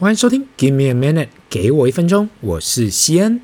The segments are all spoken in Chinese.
欢迎收听，Give me a minute，给我一分钟，我是西恩。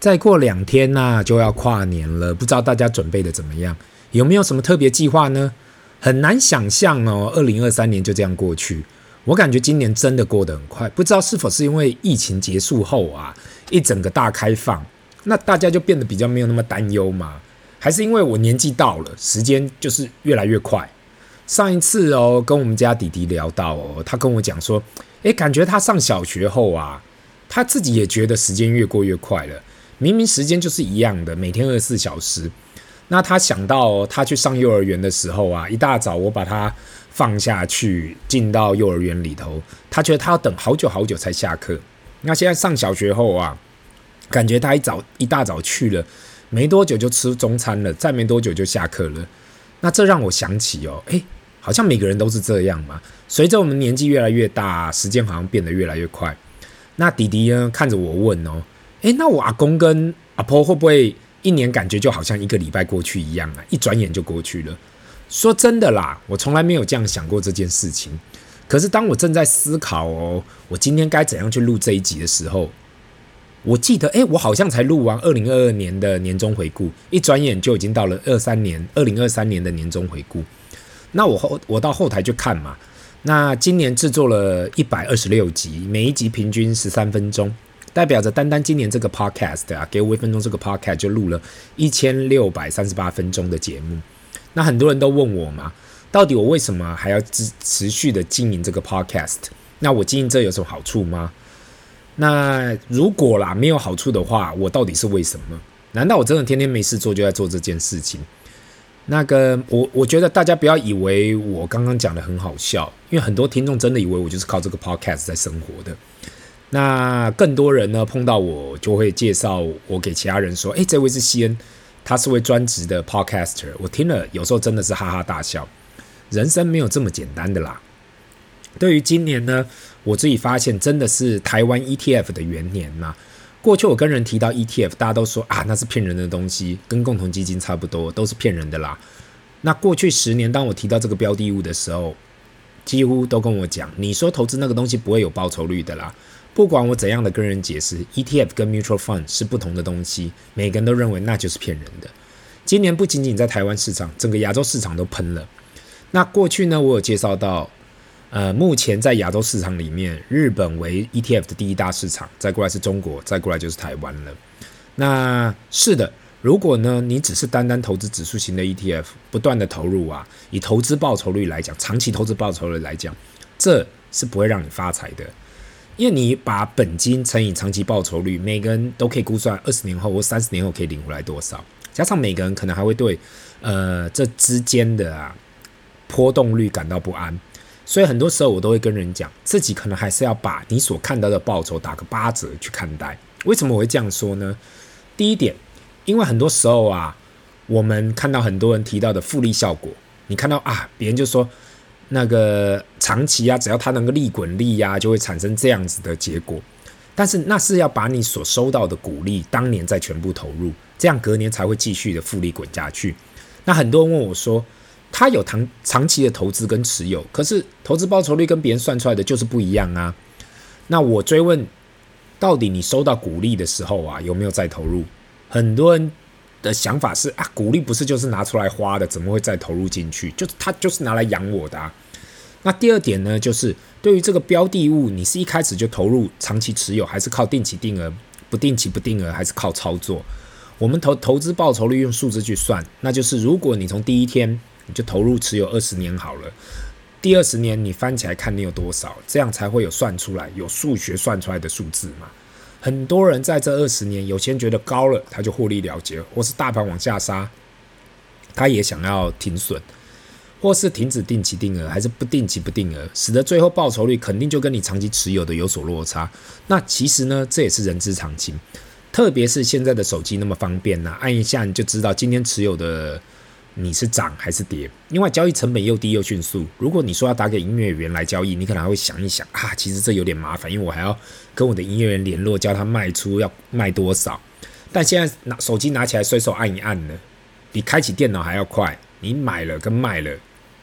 再过两天呐、就要跨年了，不知道大家准备的怎么样？有没有什么特别计划呢？很难想象哦，二零二三年就这样过去。我感觉今年真的过得很快，不知道是否是因为疫情结束后啊，一整个大开放，那大家就变得比较没有那么担忧嘛？还是因为我年纪到了，时间就是越来越快？上一次哦，跟我们家弟弟聊到哦，他跟我讲说。诶，感觉他上小学后啊，他自己也觉得时间越过越快了。明明时间就是一样的，每天二十四小时。那他想到他去上幼儿园的时候啊，一大早我把他放下去，进到幼儿园里头，他觉得他要等好久好久才下课。那现在上小学后啊，感觉他一早一大早去了，没多久就吃中餐了，再没多久就下课了。那这让我想起哦，诶。好像每个人都是这样嘛。随着我们年纪越来越大，时间好像变得越来越快。那弟弟呢，看着我问哦，诶，那我阿公跟阿婆会不会一年感觉就好像一个礼拜过去一样啊？一转眼就过去了。说真的啦，我从来没有这样想过这件事情。可是当我正在思考哦，我今天该怎样去录这一集的时候，我记得，诶，我好像才录完二零二二年的年终回顾，一转眼就已经到了二三年，二零二三年的年终回顾。那我后我到后台去看嘛，那今年制作了一百二十六集，每一集平均十三分钟，代表着单单今年这个 podcast 啊，给我一分钟这个 podcast 就录了一千六百三十八分钟的节目。那很多人都问我嘛，到底我为什么还要持持续的经营这个 podcast？那我经营这有什么好处吗？那如果啦没有好处的话，我到底是为什么？难道我真的天天没事做就在做这件事情？那个，我我觉得大家不要以为我刚刚讲的很好笑，因为很多听众真的以为我就是靠这个 podcast 在生活的。那更多人呢，碰到我就会介绍我给其他人说：“诶，这位是西恩，他是位专职的 podcaster。”我听了有时候真的是哈哈大笑。人生没有这么简单的啦。对于今年呢，我自己发现真的是台湾 ETF 的元年呐。过去我跟人提到 ETF，大家都说啊，那是骗人的东西，跟共同基金差不多，都是骗人的啦。那过去十年，当我提到这个标的物的时候，几乎都跟我讲，你说投资那个东西不会有报酬率的啦。不管我怎样的跟人解释，ETF 跟 Mutual Fund 是不同的东西，每个人都认为那就是骗人的。今年不仅仅在台湾市场，整个亚洲市场都喷了。那过去呢，我有介绍到。呃，目前在亚洲市场里面，日本为 ETF 的第一大市场，再过来是中国，再过来就是台湾了。那是的，如果呢，你只是单单投资指数型的 ETF，不断的投入啊，以投资报酬率来讲，长期投资报酬率来讲，这是不会让你发财的，因为你把本金乘以长期报酬率，每个人都可以估算二十年后或三十年后可以领回来多少，加上每个人可能还会对呃这之间的啊波动率感到不安。所以很多时候我都会跟人讲，自己可能还是要把你所看到的报酬打个八折去看待。为什么我会这样说呢？第一点，因为很多时候啊，我们看到很多人提到的复利效果，你看到啊，别人就说那个长期啊，只要它能够利滚利呀，就会产生这样子的结果。但是那是要把你所收到的股利当年再全部投入，这样隔年才会继续的复利滚下去。那很多人问我说，他有长长期的投资跟持有，可是投资报酬率跟别人算出来的就是不一样啊。那我追问，到底你收到股利的时候啊，有没有再投入？很多人的想法是啊，股利不是就是拿出来花的，怎么会再投入进去？就是他就是拿来养我的啊。那第二点呢，就是对于这个标的物，你是一开始就投入长期持有，还是靠定期定额？不定期不定额，还是靠操作？我们投投资报酬率用数字去算，那就是如果你从第一天。你就投入持有二十年好了，第二十年你翻起来看你有多少，这样才会有算出来，有数学算出来的数字嘛。很多人在这二十年，有些人觉得高了，他就获利了结，或是大盘往下杀，他也想要停损，或是停止定期定额，还是不定期不定额，使得最后报酬率肯定就跟你长期持有的有所落差。那其实呢，这也是人之常情，特别是现在的手机那么方便呐、按一下你就知道今天持有的。你是涨还是跌？另外，交易成本又低又迅速。如果你说要打给营业员来交易，你可能还会想一想啊，其实这有点麻烦，因为我还要跟我的营业员联络，叫他卖出要卖多少。但现在拿手机拿起来，随手按一按呢，比开启电脑还要快。你买了跟卖了，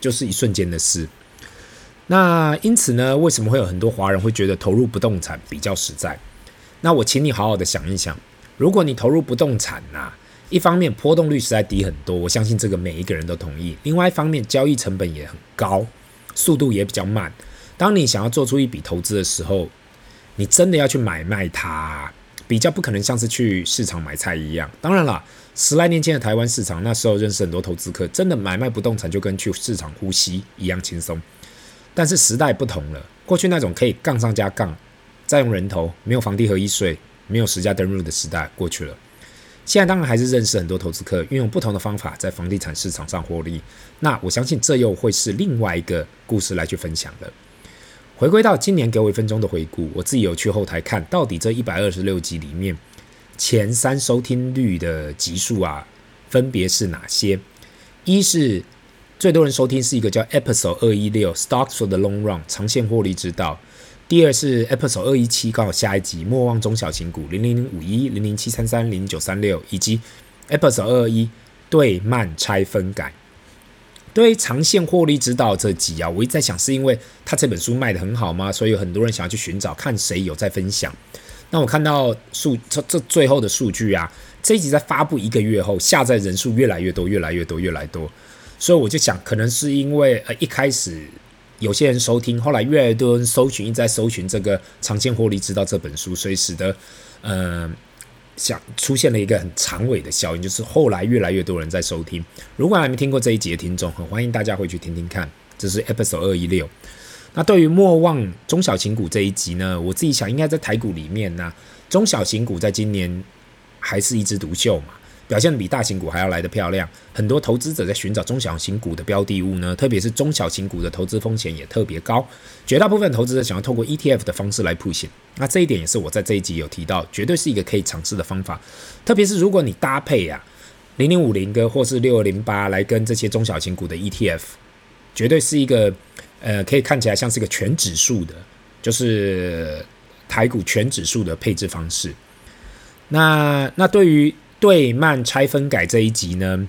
就是一瞬间的事。那因此呢，为什么会有很多华人会觉得投入不动产比较实在？那我请你好好的想一想，如果你投入不动产呐、一方面波动率实在低很多，我相信这个每一个人都同意；另外一方面，交易成本也很高，速度也比较慢。当你想要做出一笔投资的时候，你真的要去买卖它，比较不可能像是去市场买菜一样。当然了，十来年前的台湾市场，那时候认识很多投资客，真的买卖不动产就跟去市场呼吸一样轻松。但是时代不同了，过去那种可以杠上加杠，再用人头，没有房地合一税，没有实价登录的时代过去了。现在当然还是认识很多投资客，运用不同的方法在房地产市场上获利。那我相信这又会是另外一个故事来去分享的。回归到今年给我一分钟的回顾，我自己有去后台看到底这一百二十六集里面前三收听率的集数啊，分别是哪些？一是。最多人收听是一个叫 Episode 二一六 Stocks for the Long Run 长线获利之道。第二是 Episode 二一七，刚好下一集莫忘中小型股零零零五一零零七三三零九三六，以及 Episode 二一对慢拆分改。对于长线获利之道这集啊，我一直在想，是因为他这本书卖得很好吗？所以有很多人想要去寻找，看谁有在分享。那我看到数这这最后的数据啊，这一集在发布一个月后，下载人数越来越多，越来越多，越来越多。所以我就想，可能是因为呃一开始有些人收听，后来越来越多人搜寻，一直在搜寻这个《长线获利之道》这本书，所以使得、呃、想出现了一个很长尾的效应，就是后来越来越多人在收听。如果还没听过这一集的听众，很欢迎大家回去听听看。这是 Episode 二一六。那对于莫忘中小型股这一集呢，我自己想应该在台股里面呢，中小型股在今年还是一枝独秀嘛。表现比大型股还要来得漂亮，很多投资者在寻找中小型股的标的物呢，特别是中小型股的投资风险也特别高，绝大部分投资者想要透过 ETF 的方式来铺险，那这一点也是我在这一集有提到，绝对是一个可以尝试的方法，特别是如果你搭配呀零零五零跟或是六二零八来跟这些中小型股的 ETF，绝对是一个呃可以看起来像是一个全指数的，就是台股全指数的配置方式，那那对于。对慢拆分改这一集呢，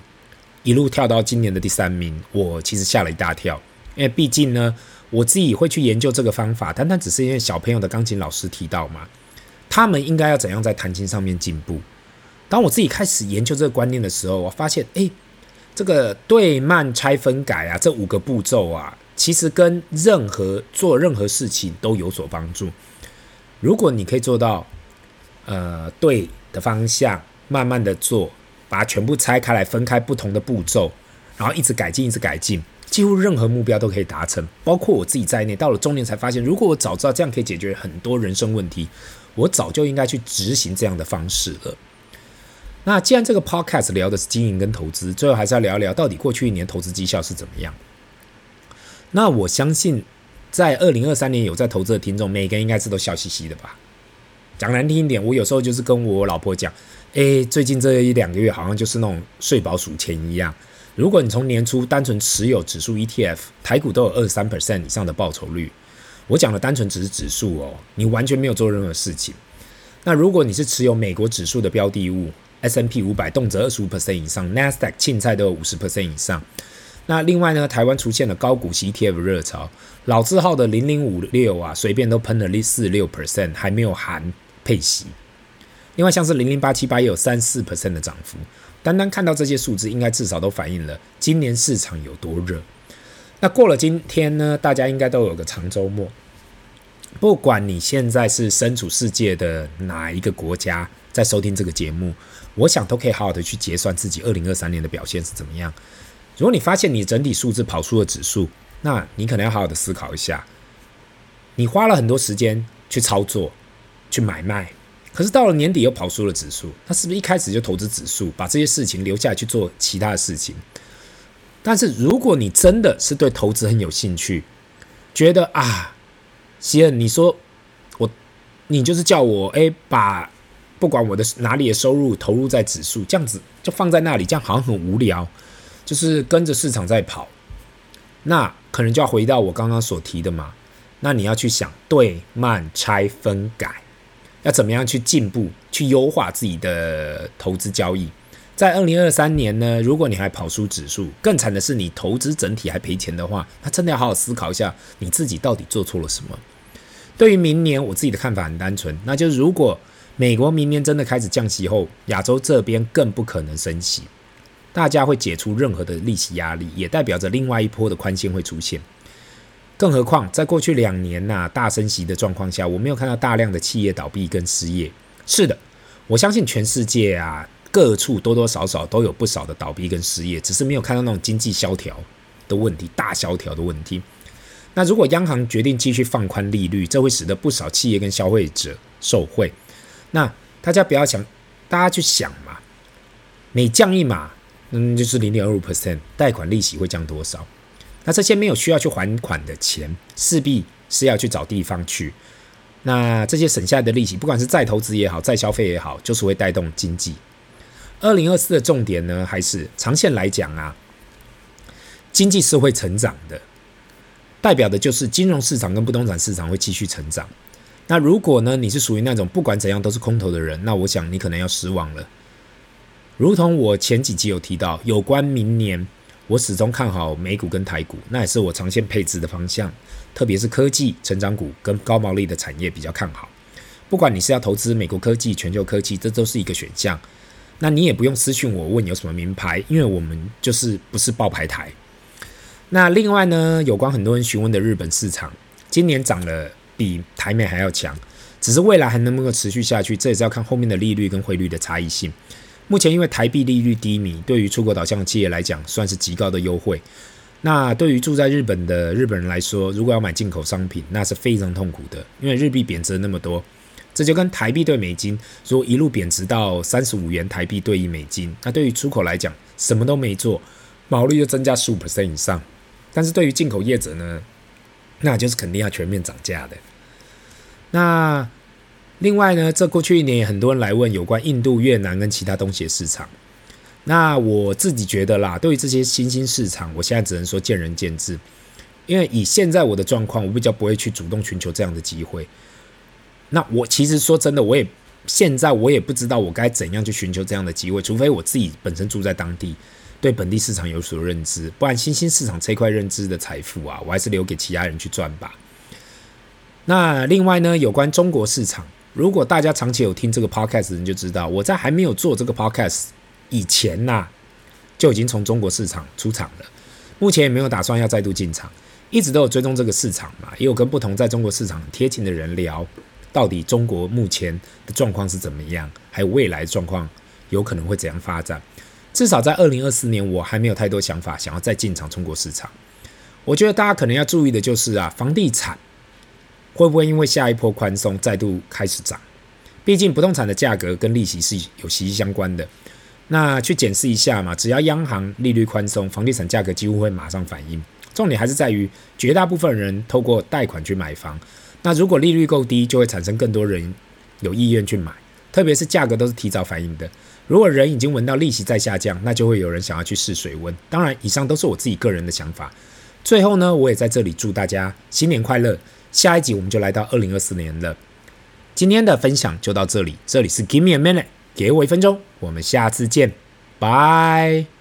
一路跳到今年的第三名，我其实吓了一大跳，因为毕竟呢，我自己会去研究这个方法，单单只是因为小朋友的钢琴老师提到嘛，他们应该要怎样在弹琴上面进步。当我自己开始研究这个观念的时候，我发现，哎，这个对慢拆分改啊，这五个步骤啊，其实跟任何做任何事情都有所帮助。如果你可以做到，呃，对的方向。慢慢的做，把它全部拆开来，分开不同的步骤，然后一直改进，一直改进，几乎任何目标都可以达成，包括我自己在内。到了中年才发现，如果我早知道这样可以解决很多人生问题，我早就应该去执行这样的方式了。那既然这个 podcast 聊的是经营跟投资，最后还是要聊一聊到底过去一年投资绩效是怎么样。那我相信，在二零二三年有在投资的听众，每个人应该是都笑嘻嘻的吧？讲难听一点，我有时候就是跟我老婆讲。诶，最近这一两个月好像就是那种睡饱数钱一样。如果你从年初单纯持有指数 ETF，台股都有二十三 percent 以上的报酬率。我讲的单纯只是指数哦，你完全没有做任何事情。那如果你是持有美国指数的标的物，S&P 五百动辄二十五 percent 以上，NASDAQ 青菜都有五十 percent 以上。那另外呢，台湾出现了高股息 ETF 热潮，老字号的零零五六啊，随便都喷了四六 percent，还没有含配息。另外，像是零零八七八也有三四 percent 的涨幅。单单看到这些数字，应该至少都反映了今年市场有多热。那过了今天呢，大家应该都有个长周末。不管你现在是身处世界的哪一个国家，在收听这个节目，我想都可以好好的去结算自己二零二三年的表现是怎么样。如果你发现你整体数字跑输了指数，那你可能要好好的思考一下，你花了很多时间去操作、去买卖。可是到了年底又跑输了指数，他是不是一开始就投资指数，把这些事情留下来去做其他的事情？但是如果你真的是对投资很有兴趣，觉得啊，希恩，你说我，你就是叫我诶，把不管我的哪里的收入投入在指数，这样子就放在那里，这样好像很无聊，就是跟着市场在跑，那可能就要回到我刚刚所提的嘛，那你要去想对慢拆分改。要怎么样去进步，去优化自己的投资交易？在二零二三年呢，如果你还跑输指数，更惨的是你投资整体还赔钱的话，那真的要好好思考一下，你自己到底做错了什么。对于明年，我自己的看法很单纯，那就是如果美国明年真的开始降息后，亚洲这边更不可能升息，大家会解除任何的利息压力，也代表着另外一波的宽限会出现。更何况，在过去两年呐、大升息的状况下，我没有看到大量的企业倒闭跟失业。是的，我相信全世界啊各处多多少少都有不少的倒闭跟失业，只是没有看到那种经济萧条的问题、大萧条的问题。那如果央行决定继续放宽利率，这会使得不少企业跟消费者受惠。那大家不要想，大家去想嘛，每降一码，嗯，就是零点二五 percent，贷款利息会降多少？那这些没有需要去还款的钱，势必是要去找地方去。那这些省下来的利息，不管是再投资也好，再消费也好，就是会带动经济。二零二四的重点呢，还是长线来讲啊，经济是会成长的，代表的就是金融市场跟不动产市场会继续成长。那如果呢，你是属于那种不管怎样都是空头的人，那我想你可能要失望了。如同我前几集有提到，有关明年。我始终看好美股跟台股，那也是我长线配置的方向，特别是科技成长股跟高毛利的产业比较看好。不管你是要投资美国科技、全球科技，这都是一个选项。那你也不用私讯我问有什么名牌，因为我们就是不是报牌台。那另外呢，有关很多人询问的日本市场，今年涨了比台美还要强，只是未来还能不能持续下去，这也是要看后面的利率跟汇率的差异性。目前因为台币利率低迷，对于出口导向的企业来讲，算是极高的优惠。那对于住在日本的日本人来说，如果要买进口商品，那是非常痛苦的，因为日币贬值那么多。这就跟台币兑美金，如果一路贬值到三十五元台币兑一美金，那对于出口来讲，什么都没做，毛利就增加十五 percent 以上。但是对于进口业者呢，那就是肯定要全面涨价的。那。另外呢，这过去一年也很多人来问有关印度、越南跟其他东西的市场。那我自己觉得啦，对于这些新兴市场，我现在只能说见仁见智。因为以现在我的状况，我比较不会去主动寻求这样的机会。那我其实说真的，我也现在我也不知道我该怎样去寻求这样的机会，除非我自己本身住在当地，对本地市场有所认知，不然新兴市场这块认知的财富啊，我还是留给其他人去赚吧。那另外呢，有关中国市场。如果大家长期有听这个 podcast 的人就知道，我在还没有做这个 podcast 以前呐、就已经从中国市场出场了。目前也没有打算要再度进场，一直都有追踪这个市场嘛，也有跟不同在中国市场贴近的人聊，到底中国目前的状况是怎么样，还有未来状况有可能会怎样发展。至少在二零二四年，我还没有太多想法想要再进场中国市场。我觉得大家可能要注意的就是啊，房地产。会不会因为下一波宽松再度开始涨？毕竟不动产的价格跟利息是有息息相关的。那去检视一下嘛，只要央行利率宽松，房地产价格几乎会马上反应。重点还是在于绝大部分人透过贷款去买房。那如果利率够低，就会产生更多人有意愿去买，特别是价格都是提早反应的。如果人已经闻到利息在下降，那就会有人想要去试水温。当然，以上都是我自己个人的想法。最后呢，我也在这里祝大家新年快乐。下一集我们就来到二零二四年了。今天的分享就到这里，这里是 Give me a minute，给我一分钟，我们下次见，拜。